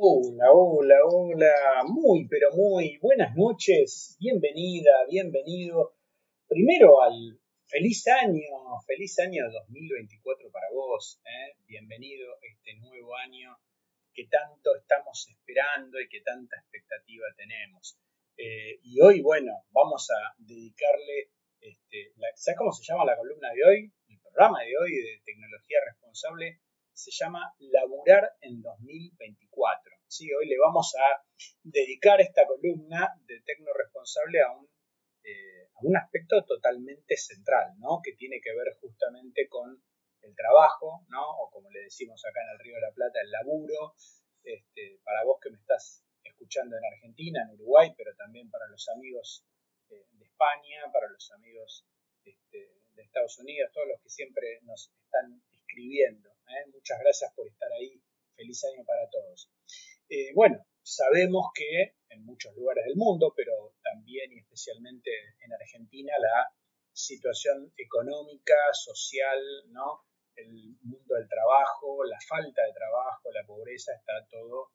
Hola, hola, hola, muy, pero muy buenas noches, bienvenida, bienvenido. Primero al feliz año, feliz año 2024 para vos, ¿eh? bienvenido a este nuevo año que tanto estamos esperando y que tanta expectativa tenemos. Eh, y hoy, bueno, vamos a dedicarle, este, ¿sabes cómo se llama la columna de hoy? El programa de hoy de tecnología responsable se llama Laburar en 2024. ¿sí? Hoy le vamos a dedicar esta columna de Tecno Responsable a un, eh, a un aspecto totalmente central, ¿no? que tiene que ver justamente con el trabajo, ¿no? o como le decimos acá en el Río de la Plata, el laburo. Este, para vos que me estás escuchando en Argentina, en Uruguay, pero también para los amigos eh, de España, para los amigos este, de Estados Unidos, todos los que siempre nos están escribiendo. ¿Eh? Muchas gracias por estar ahí. Feliz año para todos. Eh, bueno, sabemos que en muchos lugares del mundo, pero también y especialmente en Argentina, la situación económica, social, ¿no? el mundo del trabajo, la falta de trabajo, la pobreza, está todo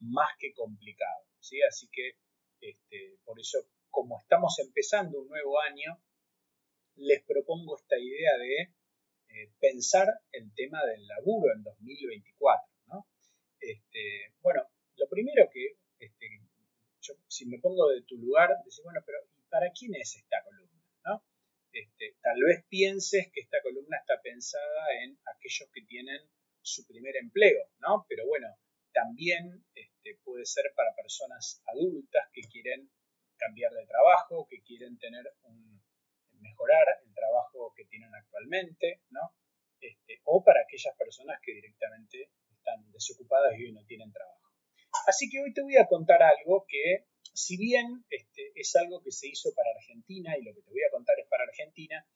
más que complicado. ¿sí? Así que este, por eso, como estamos empezando un nuevo año, les propongo esta idea de eh, pensar el tema del laburo en 2024. ¿no? Este, bueno, lo primero que, este, yo, si me pongo de tu lugar, decir, bueno, pero ¿para quién es esta columna? ¿no? Este, tal vez pienses que esta columna está pensada en aquellos que tienen su primer empleo, ¿no? Pero bueno, también este, puede ser para personas adultas que quieren cambiar de trabajo, que quieren tener un, mejorar el trabajo que tienen actualmente, ¿no? Este, o para aquellas personas que directamente están desocupadas y hoy no tienen trabajo. Así que hoy te voy a contar algo que, si bien este, es algo que se hizo para Argentina y lo que te voy a contar es para Argentina,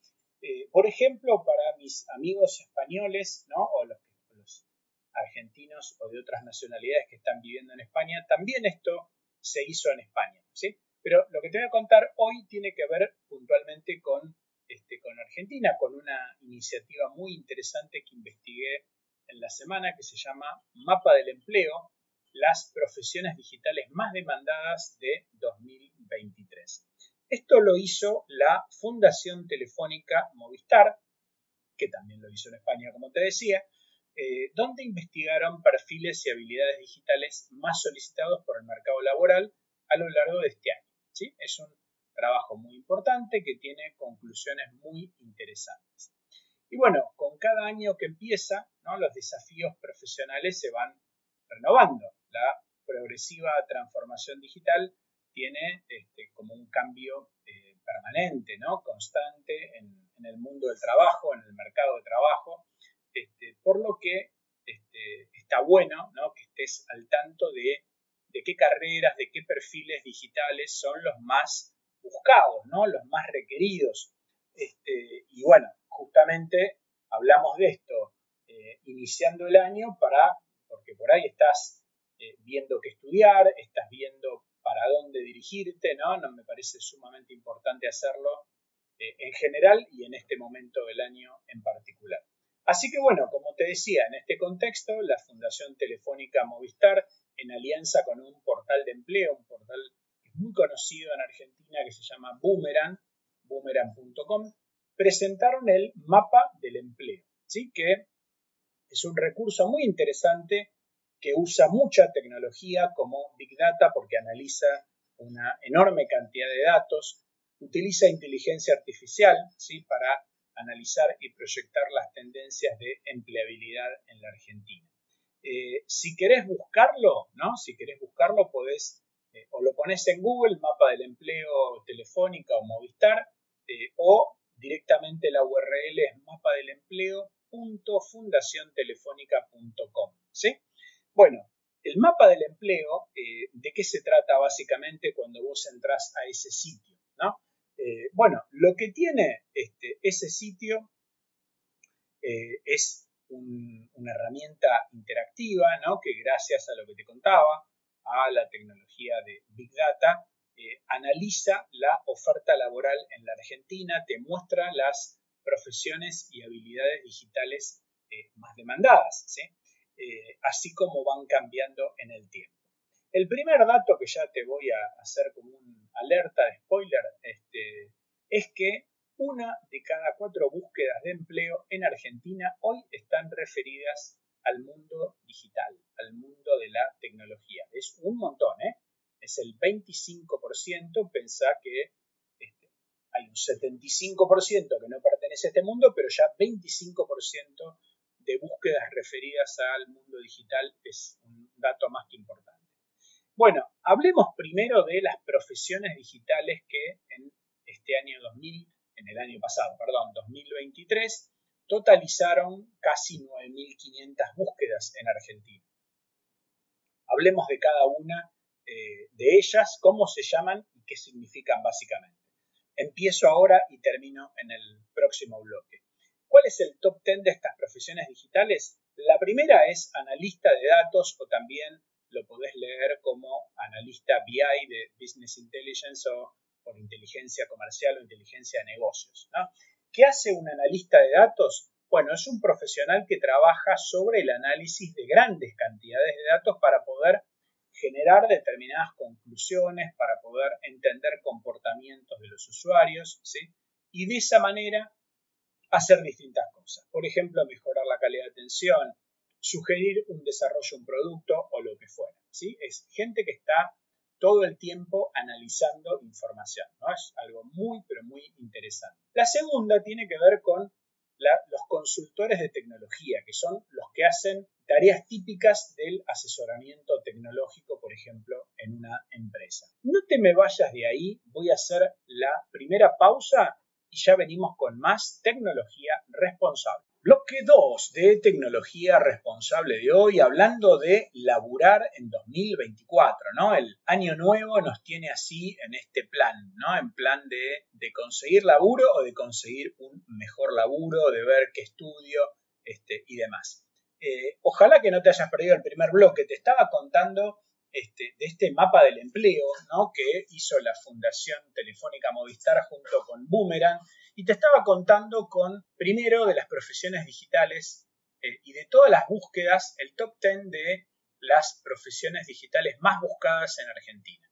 eh, por ejemplo, para mis amigos españoles, ¿no? O los, los argentinos o de otras nacionalidades que están viviendo en España, también esto se hizo en España, ¿sí? Pero lo que te voy a contar hoy tiene que ver puntualmente con, este, con Argentina, con una iniciativa muy interesante que investigué en la semana que se llama Mapa del Empleo, las profesiones digitales más demandadas de 2023. Esto lo hizo la Fundación Telefónica Movistar, que también lo hizo en España, como te decía, eh, donde investigaron perfiles y habilidades digitales más solicitados por el mercado laboral a lo largo de este año. ¿sí? Es un trabajo muy importante que tiene conclusiones muy interesantes. Y bueno, con cada año que empieza, ¿no? los desafíos profesionales se van renovando. La progresiva transformación digital tiene este, como un cambio eh, permanente, ¿no? constante en, el mundo del trabajo, en el mercado de trabajo, este, por lo que este, está bueno ¿no? que estés al tanto de, de, qué carreras, de qué perfiles digitales son los más buscados, ¿no? los más requeridos. Este, y bueno, justamente hablamos de esto eh, iniciando el año para, porque por ahí estás eh, viendo qué estudiar, estás viendo para dónde dirigirte, ¿no? No me parece sumamente importante hacerlo eh, en general y en este momento del año en particular. Así que bueno, como te decía, en este contexto, la Fundación Telefónica Movistar, en alianza con un portal de empleo, un portal muy conocido en Argentina que se llama Boomerang, boomerang.com, presentaron el mapa del empleo, ¿sí? que es un recurso muy interesante que usa mucha tecnología como Big Data porque analiza una enorme cantidad de datos, utiliza inteligencia artificial ¿sí? para analizar y proyectar las tendencias de empleabilidad en la Argentina. Eh, si querés buscarlo, ¿no? Si querés buscarlo, podés eh, o lo pones en Google, mapa del empleo telefónica o Movistar, eh, o directamente la URL es mapadelempleo.fundaciontelefónica.com. ¿sí? Bueno, el mapa del empleo, eh, ¿de qué se trata básicamente cuando vos entras a ese sitio? ¿no? Bueno, lo que tiene este, ese sitio es una herramienta interactiva, ¿no? que gracias a lo que te contaba, a la tecnología de Big Data, analiza la oferta laboral en la Argentina, te muestra las profesiones y habilidades digitales más demandadas. eh, así como van cambiando en el tiempo. El primer dato que ya te voy a hacer como un alerta spoiler este, es que una de cada cuatro búsquedas de empleo en Argentina hoy están referidas al mundo digital, al mundo de la tecnología. Es un montón, ¿eh? Es el 25%, pensá que este, hay un 75% que no pertenece a este mundo, pero ya 25% de búsquedas referidas al mundo digital es un dato más que importante. Bueno, hablemos primero de las profesiones digitales que en este año 2000 en el año pasado, perdón, 2023, totalizaron casi 9.500 búsquedas en Argentina. Hablemos de cada una eh, de ellas, cómo se llaman y qué significan básicamente. Empiezo ahora y termino en el próximo bloque. ¿Cuál es el top 10 de estas profesiones digitales? La primera es analista de datos o también lo podés leer como analista BI de Business Intelligence o por inteligencia comercial o inteligencia de negocios. ¿Qué hace un analista de datos? Bueno, es un profesional que trabaja sobre el análisis de grandes cantidades de datos para poder generar determinadas conclusiones, para poder entender comportamientos de los usuarios, ¿sí? Y de esa manera hacer distintas cosas. Por ejemplo, mejorar la calidad de atención, sugerir un desarrollo de un producto o lo que fuera, ¿sí? Es gente que está todo el tiempo analizando información. ¿no? Es algo muy, pero muy interesante. La segunda tiene que ver con los consultores de tecnología, que son los que hacen tareas típicas del asesoramiento tecnológico, por ejemplo, en una empresa. No te me vayas de ahí, voy a hacer la primera pausa y ya venimos con más tecnología responsable. Bloque 2 de tecnología responsable de hoy, hablando de laburar en 2024, ¿no? El año nuevo nos tiene así en este plan, ¿no? En plan de, conseguir laburo o de conseguir un mejor laburo, de ver qué estudio este, y demás. Eh, ojalá que no te hayas perdido el primer bloque, te estaba contando este, de este mapa del empleo, ¿no? Que hizo la Fundación Telefónica Movistar junto con Boomerang y te estaba contando con, primero, de las profesiones digitales eh, y de todas las búsquedas, el top 10 de las profesiones digitales más buscadas en Argentina.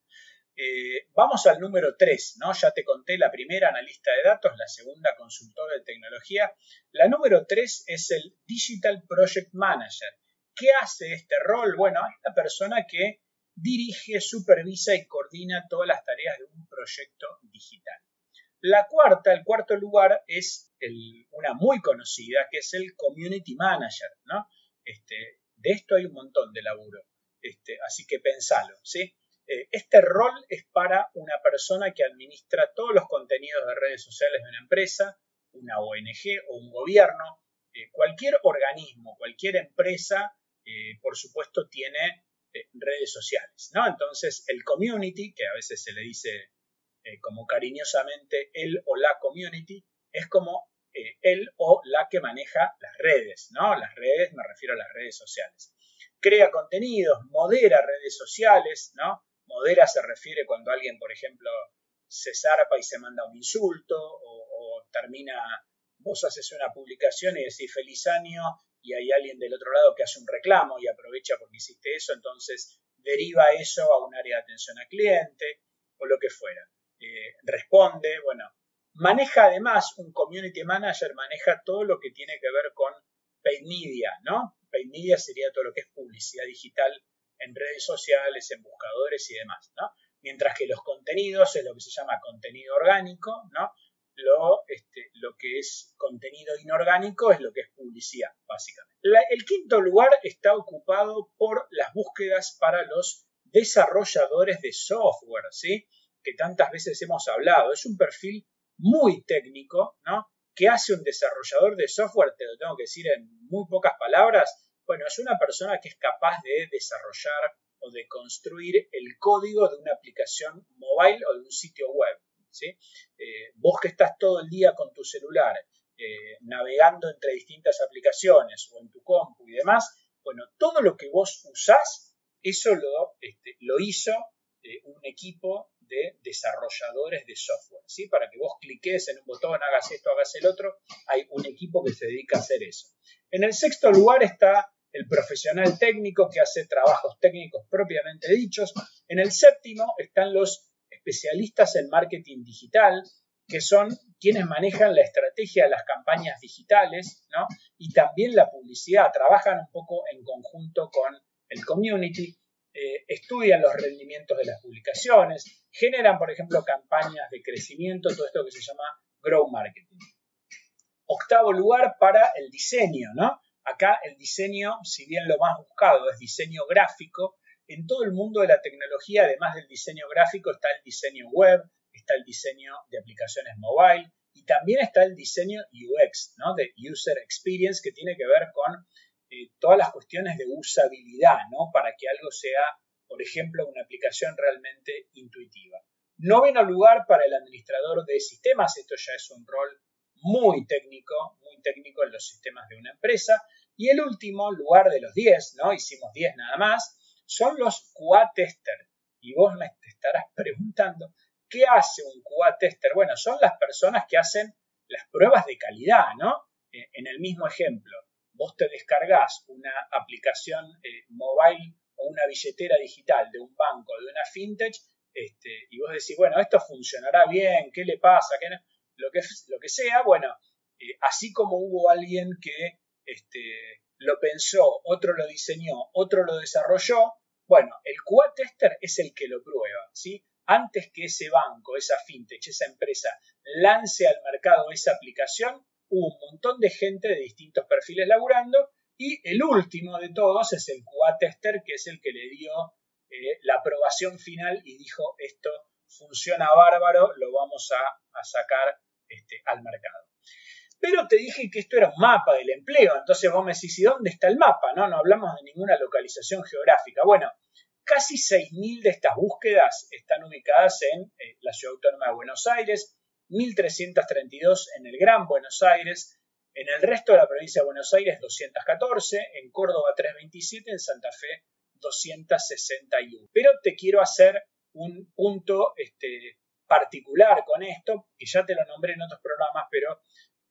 Eh, vamos al número 3, ¿no? Ya te conté la primera analista de datos, la segunda consultora de tecnología. La número 3 es el Digital Project Manager. ¿Qué hace este rol? Bueno, es la persona que dirige, supervisa y coordina todas las tareas de un proyecto digital. La cuarta, el cuarto lugar es una muy conocida, que es el Community Manager, ¿no? Este, de esto hay un montón de laburo, este, así que pensalo, ¿sí? Eh, este rol es para una persona que administra todos los contenidos de redes sociales de una empresa, una ONG o un gobierno, eh, cualquier organismo, cualquier empresa, eh, por supuesto, tiene redes sociales, ¿no? Entonces, el community, que a veces se le dice eh, como cariñosamente él o la community, es como eh, él o la que maneja las redes, ¿no? Las redes, me refiero a las redes sociales. Crea contenidos, modera redes sociales, ¿no? Modera se refiere cuando alguien, por ejemplo, se zarpa y se manda un insulto o termina, vos haces una publicación y decís feliz año y hay alguien del otro lado que hace un reclamo y aprovecha porque hiciste eso, entonces deriva eso a un área de atención al cliente o lo que fuera. Eh, responde, bueno, maneja además un community manager, maneja todo lo que tiene que ver con paid media, ¿no? Paid media sería todo lo que es publicidad digital en redes sociales, en buscadores y demás, ¿no? Mientras que los contenidos es lo que se llama contenido orgánico, ¿no? Lo, este, lo que es contenido inorgánico es lo que es publicidad, básicamente. el quinto lugar está ocupado por las búsquedas para los desarrolladores de software, ¿sí? que tantas veces hemos hablado. Es un perfil muy técnico, ¿no? ¿Qué hace un desarrollador de software? Te lo tengo que decir en muy pocas palabras. Bueno, es una persona que es capaz de desarrollar o de construir el código de una aplicación mobile o de un sitio web. Eh, vos que estás todo el día con tu celular, eh, navegando entre distintas aplicaciones o en tu compu y demás, bueno, todo lo que vos usás, eso lo, este, hizo eh, un equipo de desarrolladores de software, ¿sí? Para que vos cliques en un botón, hagas esto, hagas el otro, hay un equipo que se dedica a hacer eso. En el sexto lugar está el profesional técnico que hace trabajos técnicos propiamente dichos. En el séptimo están los especialistas en marketing digital, que son quienes manejan la estrategia de las campañas digitales, ¿no? Y también la publicidad, trabajan un poco en conjunto con el community, eh, estudian los rendimientos de las publicaciones, generan, por ejemplo, campañas de crecimiento, todo esto que se llama grow marketing. Octavo lugar para el diseño, ¿no? Acá el diseño, si bien lo más buscado es diseño gráfico, en todo el mundo de la tecnología, además del diseño gráfico, está el diseño web, está el diseño de aplicaciones mobile y también está el diseño UX, ¿no? de User Experience, que tiene que ver con eh, todas las cuestiones de usabilidad, ¿no? para que algo sea, por ejemplo, una aplicación realmente intuitiva. Noveno lugar para el administrador de sistemas, esto ya es un rol muy técnico, muy técnico en los sistemas de una empresa. Y el último lugar de los 10, ¿no? Hicimos 10 nada más, son los QA tester. Y vos me estarás preguntando, ¿qué hace un QA tester? Bueno, son las personas que hacen las pruebas de calidad, ¿no? E, en el mismo ejemplo, vos te descargas una aplicación eh, mobile o una billetera digital de un banco, de una fintech, este, y vos decís, bueno, esto funcionará bien, ¿qué le pasa? ¿Qué Lo, que, lo que sea, bueno, eh, así como hubo alguien que este, lo pensó, otro lo diseñó, otro lo desarrolló, bueno, el QA tester es el que lo prueba, ¿sí? Antes que ese banco, esa fintech, esa empresa lance al mercado esa aplicación, hubo un montón de gente de distintos perfiles laburando y el último de todos es el QA tester, que es el que le dio eh, la aprobación final y dijo esto funciona bárbaro, lo vamos a, sacar este, al mercado. Pero te dije que esto era un mapa del empleo, entonces vos me decís, ¿y dónde está el mapa? No, no hablamos de ninguna localización geográfica. Bueno, casi 6.000 de estas búsquedas están ubicadas en eh, la Ciudad Autónoma de Buenos Aires, 1.332 en el Gran Buenos Aires, en el resto de la provincia de Buenos Aires 214, en Córdoba 327, en Santa Fe 261. Pero te quiero hacer un punto este, particular con esto, que ya te lo nombré en otros programas, pero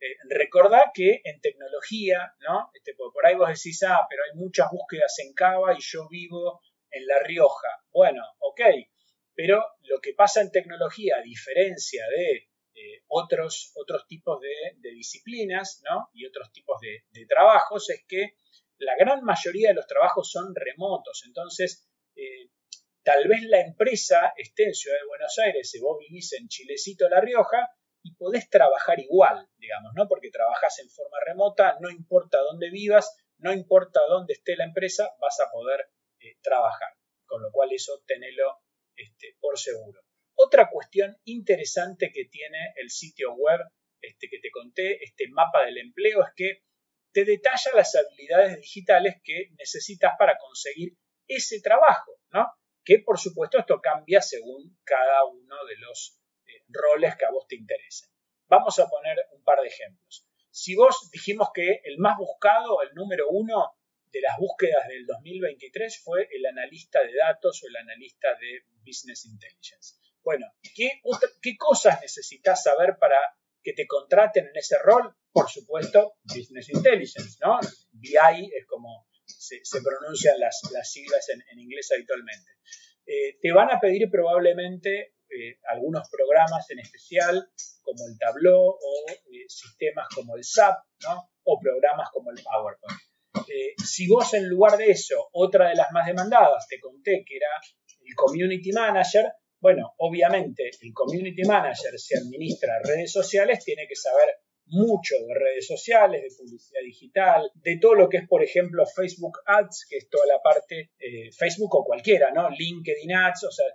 eh, recordá que en tecnología, ¿no? Este, por ahí vos decís, ah, pero hay muchas búsquedas en Cava y yo vivo en La Rioja. Bueno, ok, pero lo que pasa en tecnología, a diferencia de eh, otros, otros tipos de, disciplinas ¿no? y otros tipos de, trabajos, es que la gran mayoría de los trabajos son remotos. Entonces, eh, tal vez la empresa esté en Ciudad de Buenos Aires, y vos vivís en Chilecito, La Rioja, y podés trabajar igual, ¿no? Porque trabajas en forma remota, no importa dónde vivas, no importa dónde esté la empresa, vas a poder eh, trabajar. Con lo cual eso tenelo este, por seguro. Otra cuestión interesante que tiene el sitio web este, que te conté, este mapa del empleo, es que te detalla las habilidades digitales que necesitas para conseguir ese trabajo, ¿no? Que por supuesto esto cambia según cada uno de los roles que a vos te interesen. Vamos a poner un par de ejemplos. Si vos dijimos que el más buscado, el número uno de las búsquedas del 2023 fue el analista de datos o el analista de Business Intelligence. Bueno, ¿qué, cosas necesitas saber para que te contraten en ese rol? Por supuesto, Business Intelligence, ¿no? BI es como se, pronuncian las, siglas en, inglés habitualmente. Eh, te van a pedir probablemente eh, algunos programas en especial, como el Tableau o eh, sistemas como el SAP, o programas como el PowerPoint. Eh, si vos en lugar de eso, otra de las más demandadas, te conté que era el Community Manager, bueno, obviamente el Community Manager se administra redes sociales, tiene que saber mucho de redes sociales, de publicidad digital, de todo lo que es, por ejemplo, Facebook Ads, que es toda la parte, Facebook o cualquiera, ¿no? LinkedIn Ads, o sea,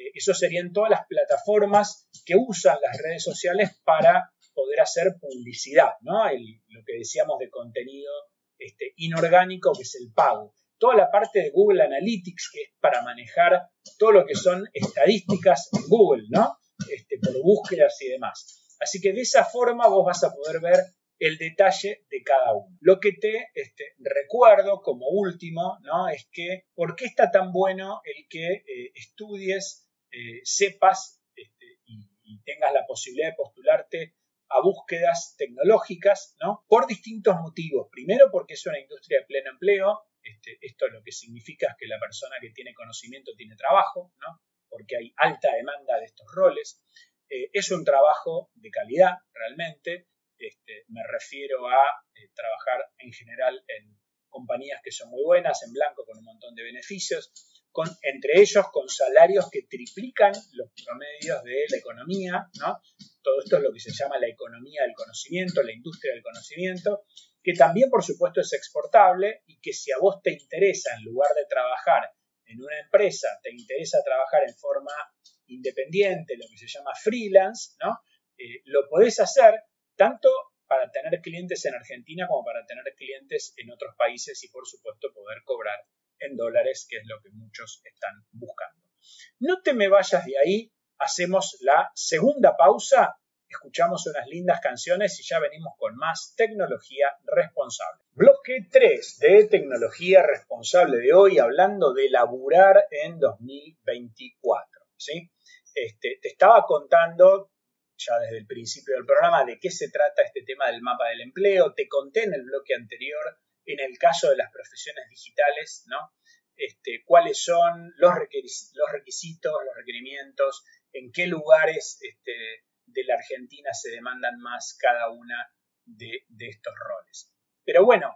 eh, eso serían todas las plataformas que usan las redes sociales para poder hacer publicidad, ¿no? lo que decíamos de contenido este, inorgánico, que es el pago. Toda la parte de Google Analytics, que es para manejar todo lo que son estadísticas en Google, ¿no? Este, por búsquedas y demás. Así que de esa forma vos vas a poder ver el detalle de cada uno. Lo que te este, recuerdo como último, ¿no? Es que, ¿por qué está tan bueno el que eh, estudies, eh, sepas este, y, tengas la posibilidad de postularte a búsquedas tecnológicas, ¿no? Por distintos motivos. Primero, porque es una industria de pleno empleo, este, esto lo que significa es que la persona que tiene conocimiento tiene trabajo, ¿no? porque hay alta demanda de estos roles. Eh, es un trabajo de calidad realmente. Este, me refiero a eh, trabajar en general en compañías que son muy buenas, en blanco, con un montón de beneficios, entre ellos con salarios que triplican los promedios de la economía, ¿no? Todo esto es lo que se llama la economía del conocimiento, la industria del conocimiento, que también por supuesto es exportable y que si a vos te interesa, en lugar de trabajar en una empresa, te interesa trabajar en forma independiente, lo que se llama freelance, ¿no? Eh, lo podés hacer tanto para tener clientes en Argentina como para tener clientes en otros países y por supuesto poder cobrar en dólares, que es lo que muchos están buscando. No te me vayas de ahí, hacemos la segunda pausa, escuchamos unas lindas canciones y ya venimos con más tecnología responsable. Bloque 3 de tecnología responsable de hoy, hablando de laburar en 2024. ¿sí? Este, te estaba contando ya desde el principio del programa de qué se trata este tema del mapa del empleo. Te conté en el bloque anterior, en el caso de las profesiones digitales, ¿no? Este, cuáles son los, requisitos, los requerimientos, en qué lugares este, de la Argentina se demandan más cada una de, estos roles. Pero bueno,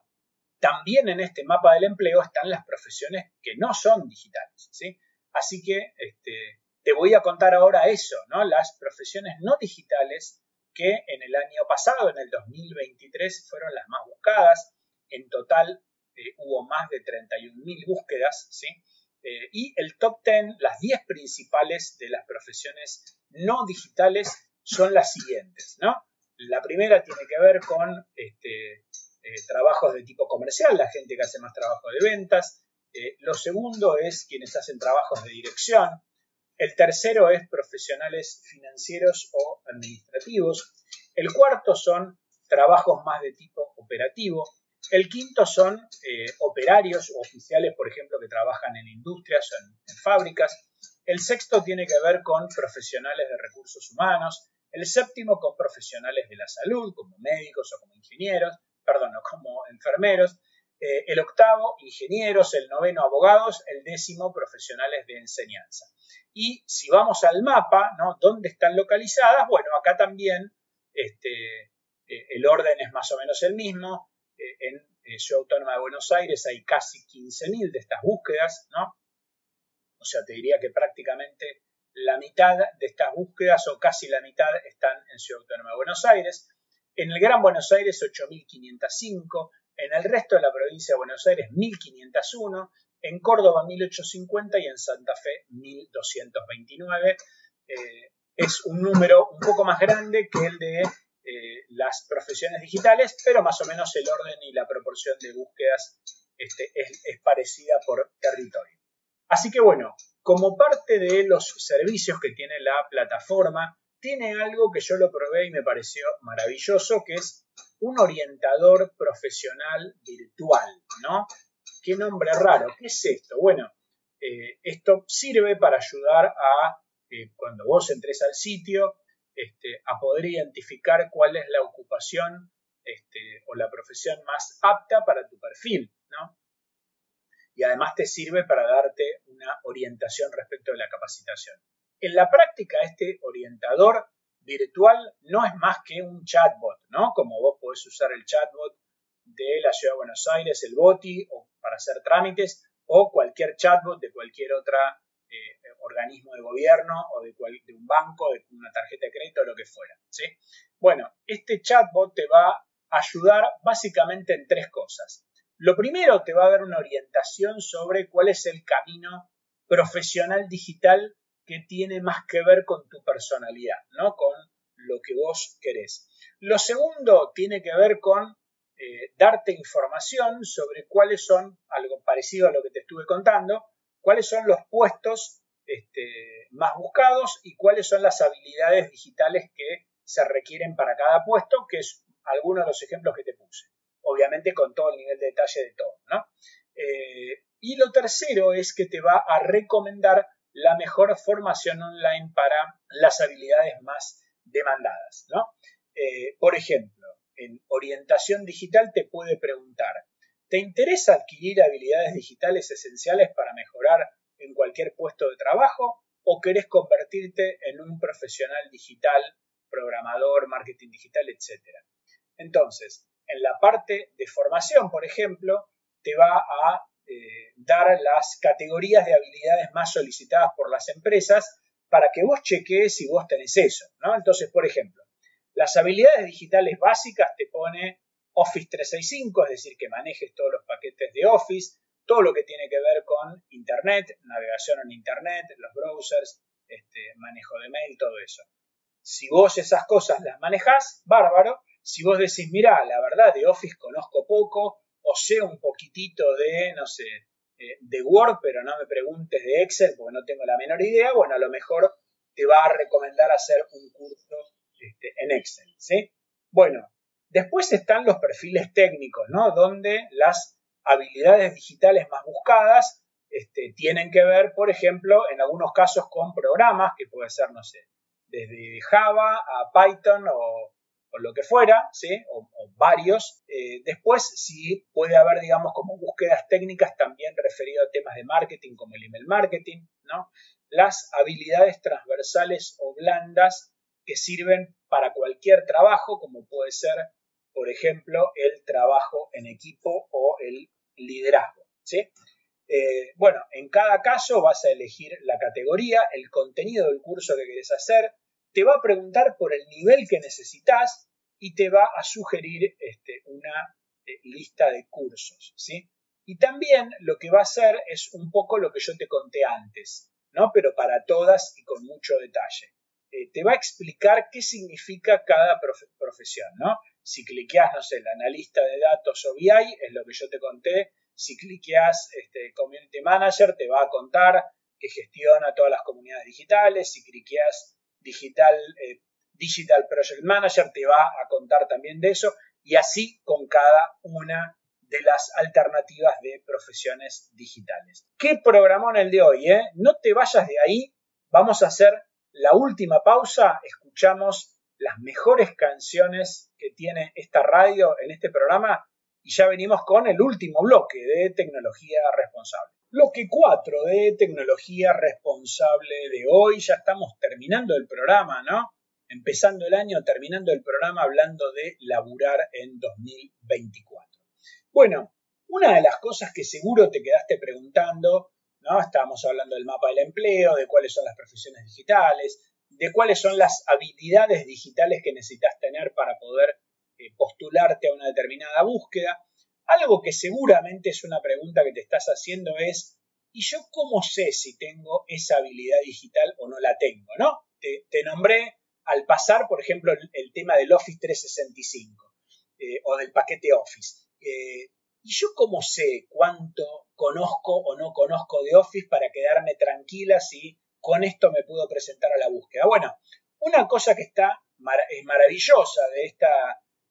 también en este mapa del empleo están las profesiones que no son digitales, ¿sí? Así que este, te voy a contar ahora eso, ¿no? Las profesiones no digitales que en el año pasado, en el 2023, fueron las más buscadas. En total eh, hubo más de 31.000 búsquedas, ¿sí? Eh, y el top 10, las 10 principales de las profesiones no digitales son las siguientes, ¿no? La primera tiene que ver con este, eh, trabajos de tipo comercial, la gente que hace más trabajo de ventas. lo segundo es quienes hacen trabajos de dirección, el tercero es profesionales financieros o administrativos. El cuarto son trabajos más de tipo operativo. El quinto son eh, operarios o oficiales, por ejemplo, que trabajan en industrias o en, fábricas. El sexto tiene que ver con profesionales de recursos humanos. El séptimo con profesionales de la salud, como médicos o como ingenieros, perdón, o como enfermeros. Eh, el octavo, ingenieros. El noveno, abogados. El décimo, profesionales de enseñanza. Y si vamos al mapa, ¿no? ¿Dónde están localizadas? Bueno, acá también este, eh, el orden es más o menos el mismo. Eh, en eh, Ciudad Autónoma de Buenos Aires hay casi 15.000 de estas búsquedas, ¿no? O sea, te diría que prácticamente la mitad de estas búsquedas o casi la mitad están en Ciudad Autónoma de Buenos Aires. En el Gran Buenos Aires 8.505, en el resto de la provincia de Buenos Aires 1.501 en Córdoba 1850 y en Santa Fe 1229. Eh, es un número un poco más grande que el de eh, las profesiones digitales, pero más o menos el orden y la proporción de búsquedas este, es, parecida por territorio. Así que bueno, como parte de los servicios que tiene la plataforma, tiene algo que yo lo probé y me pareció maravilloso, que es un orientador profesional virtual, ¿no? qué nombre raro, ¿qué es esto? Bueno, eh, esto sirve para ayudar a, eh, cuando vos entres al sitio, este, a poder identificar cuál es la ocupación este, o la profesión más apta para tu perfil, ¿no? Y además te sirve para darte una orientación respecto de la capacitación. En la práctica, este orientador virtual no es más que un chatbot, ¿no? Como vos podés usar el chatbot de la Ciudad de Buenos Aires, el BOTI, o para hacer trámites, o cualquier chatbot de cualquier otro eh, organismo de gobierno o de, un banco, de una tarjeta de crédito, lo que fuera. Bueno, este chatbot te va a ayudar básicamente en tres cosas. Lo primero, te va a dar una orientación sobre cuál es el camino profesional digital que tiene más que ver con tu personalidad, ¿no? Con lo que vos querés. Lo segundo tiene que ver con eh, darte información sobre cuáles son, algo parecido a lo que te estuve contando, cuáles son los puestos este, más buscados y cuáles son las habilidades digitales que se requieren para cada puesto, que es alguno de los ejemplos que te puse. Obviamente con todo el nivel de detalle de todo, ¿no? Eh, y lo tercero es que te va a recomendar la mejor formación online para las habilidades más demandadas, ¿no? Eh, por ejemplo, en orientación digital te puede preguntar, ¿Te interesa adquirir habilidades digitales esenciales para mejorar en cualquier puesto de trabajo o querés convertirte en un profesional digital, programador, marketing digital, etcétera? Entonces, en la parte de formación, por ejemplo, te va a eh, dar las categorías de habilidades más solicitadas por las empresas para que vos chequees si vos tenés eso, ¿no? Entonces, por ejemplo, las habilidades digitales básicas te pone Office 365, es decir, que manejes todos los paquetes de Office, todo lo que tiene que ver con Internet, navegación en Internet, los browsers, este, manejo de mail, todo eso. Si vos esas cosas las manejás, bárbaro. Si vos decís, mira, la verdad de Office conozco poco, o sé un poquitito de, no sé, eh, de Word, pero no me preguntes de Excel porque no tengo la menor idea, bueno, a lo mejor te va a recomendar hacer un curso este, en Excel, ¿sí? Bueno, después están los perfiles técnicos, ¿no? Donde las habilidades digitales más buscadas este, tienen que ver, por ejemplo, en algunos casos con programas, que puede ser, no sé, desde Java a Python o, lo que fuera, ¿sí? O, varios. Eh, después, sí puede haber, digamos, como búsquedas técnicas también referido a temas de marketing, como el email marketing, ¿no? Las habilidades transversales o blandas que sirven para cualquier trabajo, como puede ser, por ejemplo, el trabajo en equipo o el liderazgo, ¿sí? Eh, bueno, en cada caso vas a elegir la categoría, el contenido del curso que querés hacer, te va a preguntar por el nivel que necesitas y te va a sugerir este, una eh, lista de cursos, ¿sí? Y también lo que va a hacer es un poco lo que yo te conté antes, ¿no? Pero para todas y con mucho detalle. Eh, te va a explicar qué significa cada profesión, ¿no? Si cliqueas, no sé, el analista de datos o BI, es lo que yo te conté. Si cliqueas este, Community Manager, te va a contar que gestiona todas las comunidades digitales. Si cliqueas Digital, eh, Digital Project Manager, te va a contar también de eso. Y así con cada una de las alternativas de profesiones digitales. ¿Qué programón el de hoy? Eh? No te vayas de ahí. Vamos a hacer la última pausa. Escuchamos las mejores canciones que tiene esta radio en este programa y ya venimos con el último bloque de tecnología responsable. Bloque 4 de tecnología responsable de hoy. Ya estamos terminando el programa, ¿no? Empezando el año, terminando el programa hablando de laburar en 2024. Bueno, una de las cosas que seguro te quedaste preguntando, ¿no? Estábamos hablando del mapa del empleo, de cuáles son las profesiones digitales, de cuáles son las habilidades digitales que necesitas tener para poder eh, postularte a una determinada búsqueda. Algo que seguramente es una pregunta que te estás haciendo es, ¿y yo cómo sé si tengo esa habilidad digital o no la tengo? ¿no? Te, nombré al pasar, por ejemplo, el, tema del Office 365 eh, o del paquete Office. Eh, ¿Y yo cómo sé cuánto conozco o no conozco de Office para quedarme tranquila si con esto me puedo presentar a la búsqueda. Bueno, una cosa que está es maravillosa de esta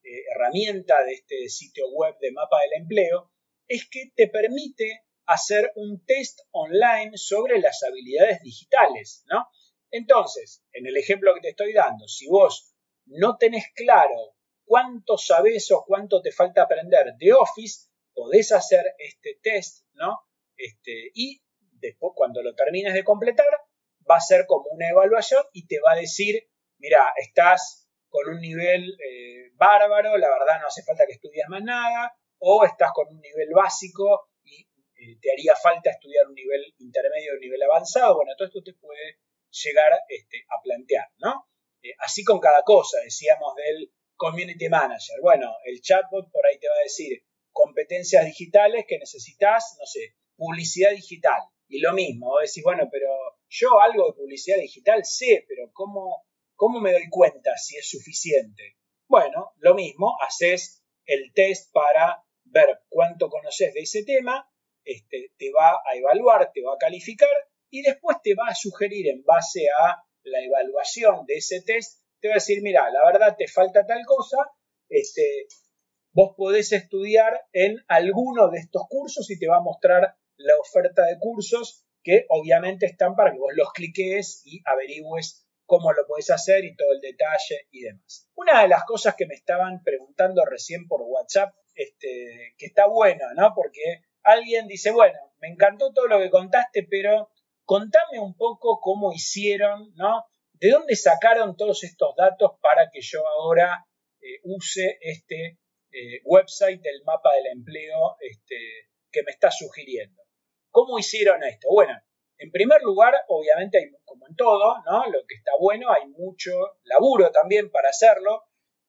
eh, herramienta, de este sitio web de mapa del empleo, es que te permite hacer un test online sobre las habilidades digitales, ¿no? Entonces, en el ejemplo que te estoy dando, si vos no tenés claro cuánto sabes o cuánto te falta aprender de Office, podés hacer este test, ¿no? Este, y después, cuando lo termines de completar, va a ser como una evaluación y te va a decir, mira, estás con un nivel eh, bárbaro, la verdad no hace falta que estudies más nada, o estás con un nivel básico y eh, te haría falta estudiar un nivel intermedio un nivel avanzado. Bueno, todo esto te puede llegar este, a plantear, ¿no? Eh, así con cada cosa, decíamos del community manager. Bueno, el chatbot por ahí te va a decir competencias digitales que necesitas, no sé, publicidad digital. Y lo mismo, vos decís, bueno, pero yo algo de publicidad digital sé, pero ¿cómo, cómo me doy cuenta si es suficiente? Bueno, lo mismo, haces el test para ver cuánto conoces de ese tema, este, te va a evaluar, te va a calificar y después te va a sugerir en base a la evaluación de ese test, te va a decir, mira, la verdad te falta tal cosa, este, vos podés estudiar en alguno de estos cursos y te va a mostrar la oferta de cursos que obviamente están para que vos los cliques y averigües cómo lo podés hacer y todo el detalle y demás. Una de las cosas que me estaban preguntando recién por WhatsApp este, que está bueno, ¿no? Porque alguien dice, bueno, me encantó todo lo que contaste, pero contame un poco cómo hicieron, ¿no? ¿De dónde sacaron todos estos datos para que yo ahora eh, use este eh, website del mapa del empleo este, que me está sugiriendo? ¿Cómo hicieron esto? Bueno, en primer lugar, obviamente, como en todo, ¿no? Lo que está bueno, hay mucho laburo también para hacerlo,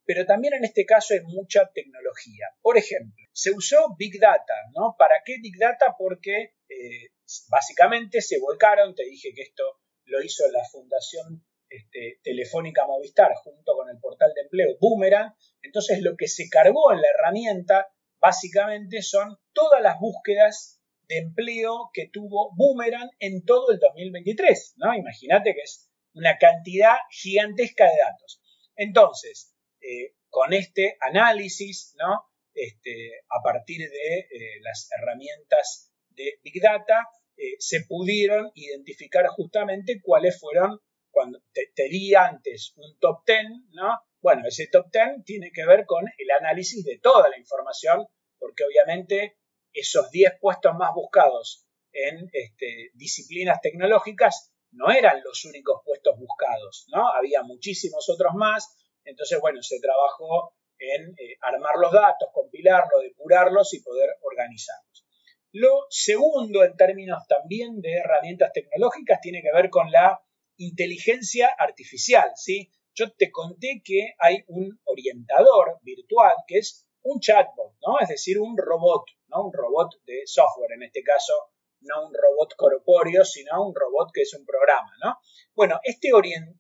pero también en este caso hay mucha tecnología. Por ejemplo, se usó Big Data, ¿no? ¿Para qué Big Data? Porque eh, básicamente se volcaron, te dije que esto lo hizo la Fundación este, Telefónica Movistar junto con el portal de empleo Boomerang, entonces lo que se cargó en la herramienta básicamente son todas las búsquedas de empleo que tuvo Boomerang en todo el 2023, ¿no? Imagínate que es una cantidad gigantesca de datos. Entonces, eh, con este análisis, ¿no? Este, a partir de eh, las herramientas de Big Data, eh, se pudieron identificar justamente cuáles fueron, cuando te, te, di antes un top 10, ¿no? Bueno, ese top 10 tiene que ver con el análisis de toda la información, porque obviamente esos 10 puestos más buscados en este, disciplinas tecnológicas no eran los únicos puestos buscados, ¿no? Había muchísimos otros más, entonces, bueno, se trabajó en eh, armar los datos, compilarlos, depurarlos y poder organizarlos. Lo segundo, en términos también de herramientas tecnológicas, tiene que ver con la inteligencia artificial, ¿sí? Yo te conté que hay un orientador virtual que es un chatbot, ¿no? Es decir, un robot, ¿no? Un robot de software, en este caso, no un robot corpóreo, sino un robot que es un programa, ¿no? Bueno, este,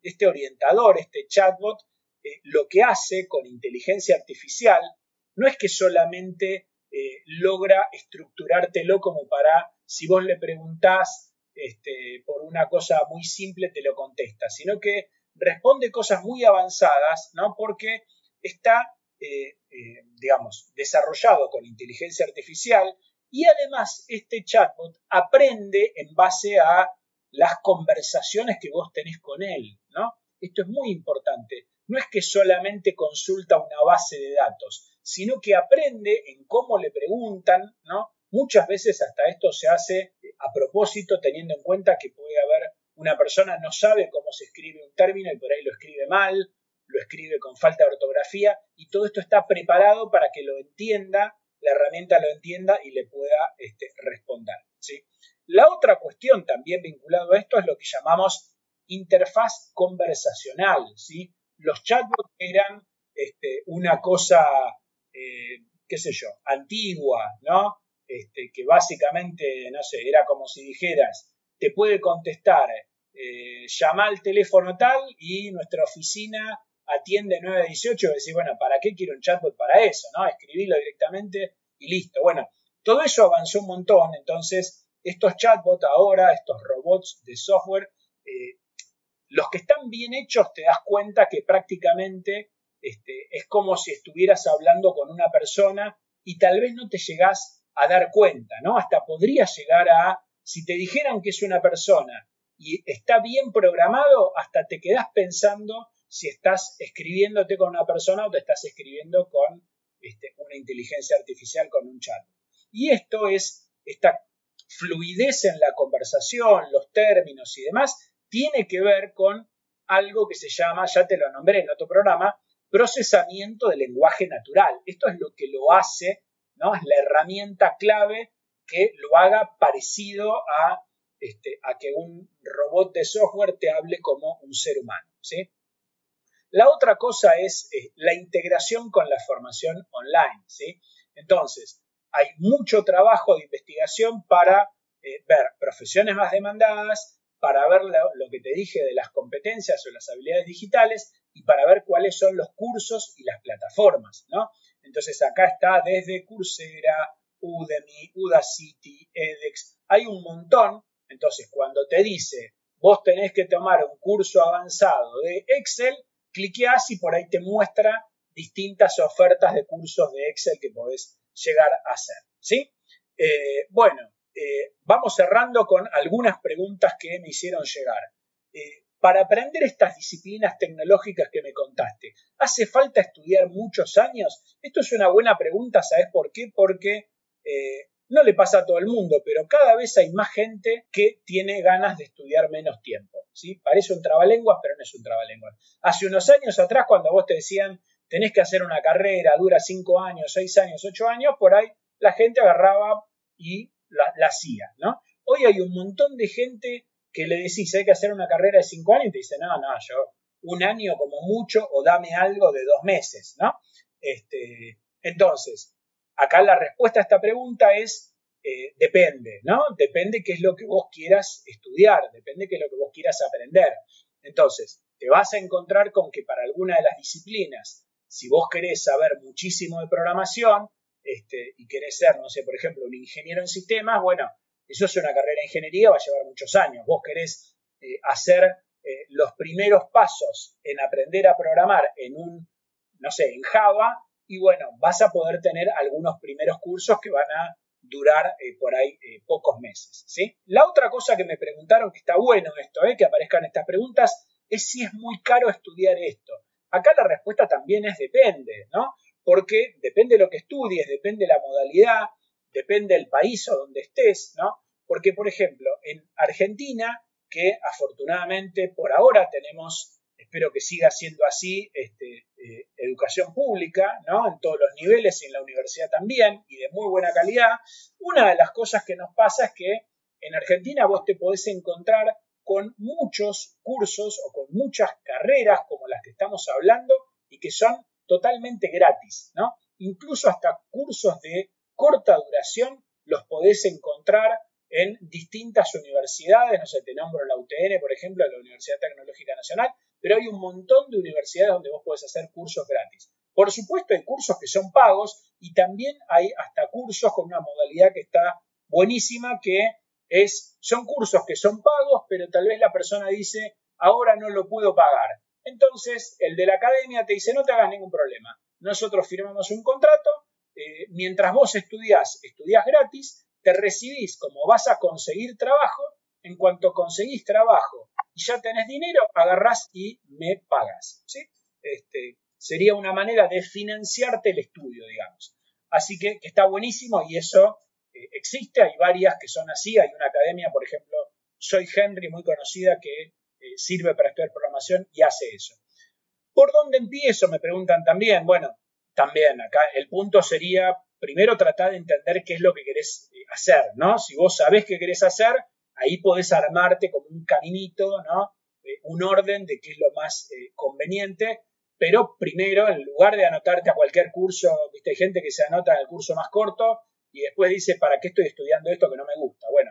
este orientador, este chatbot, eh, lo que hace con inteligencia artificial no es que solamente eh, logra estructurártelo como para, si vos le preguntás este, por una cosa muy simple, te lo contesta, sino que responde cosas muy avanzadas, ¿no? Porque está, eh, digamos, desarrollado con inteligencia artificial y además este chatbot aprende en base a las conversaciones que vos tenés con él, ¿no? Esto es muy importante no es que solamente consulta una base de datos, sino que aprende en cómo le preguntan, ¿no? Muchas veces hasta esto se hace a propósito teniendo en cuenta que puede haber una persona no sabe cómo se escribe un término y por ahí lo escribe mal, lo escribe con falta de ortografía y todo esto está preparado para que lo entienda, la herramienta lo entienda y le pueda este, responder. ¿sí? La otra cuestión también vinculado a esto es lo que llamamos interfaz conversacional. ¿sí? los chatbots eran este, una cosa, eh, qué sé yo, antigua, ¿no? Este, que básicamente, no sé, era como si dijeras, te puede contestar, eh, llama al teléfono tal y nuestra oficina atiende 918 y decís, bueno, ¿para qué quiero un chatbot para eso? ¿no? Escribirlo directamente y listo. Bueno, todo eso avanzó un montón, entonces estos chatbots ahora, estos robots de software, eh, los que están bien hechos te das cuenta que prácticamente este, es como si estuvieras hablando con una persona y tal vez no te llegás a dar cuenta, ¿no? Hasta podría llegar a, si te dijeran que es una persona y está bien programado, hasta te quedás pensando si estás escribiéndote con una persona o te estás escribiendo con este, una inteligencia artificial, con un chat. Y esto es esta fluidez en la conversación, los términos y demás, tiene que ver con algo que se llama, ya te lo nombré en otro programa, procesamiento de lenguaje natural. Esto es lo que lo hace, ¿no? Es la herramienta clave que lo haga parecido a, este, a que un robot de software te hable como un ser humano, ¿sí? La otra cosa es eh, la integración con la formación online, ¿sí? Entonces, hay mucho trabajo de investigación para eh, ver profesiones más demandadas, para ver lo, que te dije de las competencias o las habilidades digitales y para ver cuáles son los cursos y las plataformas, ¿no? Entonces acá está desde Coursera, Udemy, Udacity, edX, hay un montón. Entonces cuando te dice, vos tenés que tomar un curso avanzado de Excel, cliqueás y por ahí te muestra distintas ofertas de cursos de Excel que podés llegar a hacer, ¿sí? Eh, bueno, eh, vamos cerrando con algunas preguntas que me hicieron llegar. Eh, para aprender estas disciplinas tecnológicas que me contaste, ¿hace falta estudiar muchos años? Esto es una buena pregunta, ¿sabes por qué? Porque no le pasa a todo el mundo, pero cada vez hay más gente que tiene ganas de estudiar menos tiempo. Parece un trabalenguas, pero no es un trabalenguas. Hace unos años atrás, cuando vos te decían tenés que hacer una carrera, dura cinco años, seis años, ocho años, por ahí la gente agarraba y la, la hacía, ¿no? Hoy hay un montón de gente que le decís, hay que hacer una carrera de cinco años, y te dice, no, no, yo un año como mucho o dame algo de dos meses, ¿no? Este, entonces, acá la respuesta a esta pregunta es, eh, depende, ¿no? Depende qué es lo que vos quieras estudiar, depende qué es lo que vos quieras aprender. Entonces, te vas a encontrar con que para alguna de las disciplinas, si vos querés saber muchísimo de programación, este, y querés ser, no sé, por ejemplo, un ingeniero en sistemas, bueno, eso es una carrera de ingeniería, va a llevar muchos años. Vos querés eh, hacer eh, los primeros pasos en aprender a programar en un, no sé, en Java, y bueno, vas a poder tener algunos primeros cursos que van a durar eh, por ahí pocos meses, ¿sí? La otra cosa que me preguntaron, que está bueno esto, que aparezcan estas preguntas, es si es muy caro estudiar esto. Acá la respuesta también es depende, ¿no? Porque depende de lo que estudies, depende de la modalidad, depende del país o donde estés, ¿no? Porque, por ejemplo, en Argentina, que afortunadamente por ahora tenemos, espero que siga siendo así, este, eh, educación pública, ¿no? En todos los niveles y en la universidad también, y de muy buena calidad, una de las cosas que nos pasa es que en Argentina vos te podés encontrar con muchos cursos o con muchas carreras como las que estamos hablando y que son totalmente gratis, ¿no? Incluso hasta cursos de corta duración los podés encontrar en distintas universidades, no sé, te nombro la UTN, por ejemplo, la Universidad Tecnológica Nacional, pero hay un montón de universidades donde vos podés hacer cursos gratis. Por supuesto, hay cursos que son pagos y también hay hasta cursos con una modalidad que está buenísima, que es, son cursos que son pagos, pero tal vez la persona dice, ahora no lo puedo pagar. Entonces, el de la academia te dice, no te hagas ningún problema. Nosotros firmamos un contrato, eh, mientras vos estudiás, estudiás gratis, te recibís como vas a conseguir trabajo, en cuanto conseguís trabajo y ya tenés dinero, agarrás y me pagas. ¿sí? Este, sería una manera de financiarte el estudio, digamos. Así que, está buenísimo y eso eh, existe, hay varias que son así, hay una academia, por ejemplo, Soy Henry, muy conocida, que eh, sirve para estudiar programación y hace eso. ¿Por dónde empiezo? Me preguntan también. Bueno, también acá el punto sería primero tratar de entender qué es lo que querés eh, hacer, ¿no? Si vos sabés qué querés hacer, ahí podés armarte como un caminito, ¿no? Eh, un orden de qué es lo más eh, conveniente, pero primero, en lugar de anotarte a cualquier curso, viste, hay gente que se anota en el curso más corto y después dice, ¿para qué estoy estudiando esto que no me gusta? Bueno,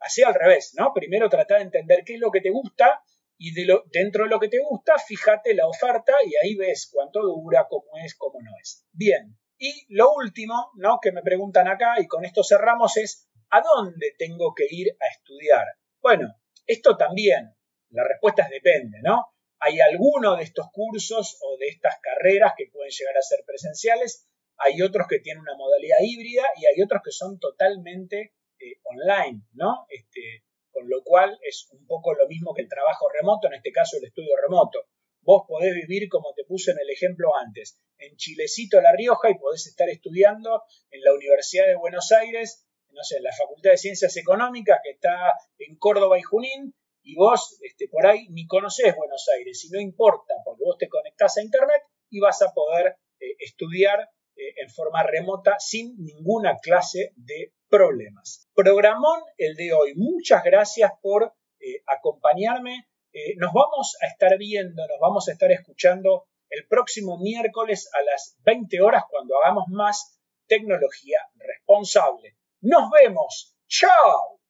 así al revés, ¿no? Primero tratar de entender qué es lo que te gusta y de dentro de lo que te gusta, fíjate la oferta y ahí ves cuánto dura, cómo es, cómo no es. Bien, y lo último, ¿no? Que me preguntan acá, y con esto cerramos, es ¿a dónde tengo que ir a estudiar? Bueno, esto también, la respuesta es depende, ¿no? Hay algunos de estos cursos o de estas carreras que pueden llegar a ser presenciales, hay otros que tienen una modalidad híbrida y hay otros que son totalmente eh, online, ¿no? Este, con lo cual es un poco lo mismo que el trabajo remoto, en este caso el estudio remoto. Vos podés vivir, como te puse en el ejemplo antes, en Chilecito, La Rioja, y podés estar estudiando en la Universidad de Buenos Aires, no sé, la Facultad de Ciencias Económicas, que está en Córdoba y Junín, y vos este, por ahí ni conocés Buenos Aires, y no importa, porque vos te conectás a Internet y vas a poder eh, estudiar eh, en forma remota sin ninguna clase de problemas. Programón el de hoy. Muchas gracias por eh, acompañarme. Nos vamos a estar viendo, nos vamos a estar escuchando el próximo miércoles a las 20 horas cuando hagamos más tecnología responsable. Nos vemos. ¡Chao!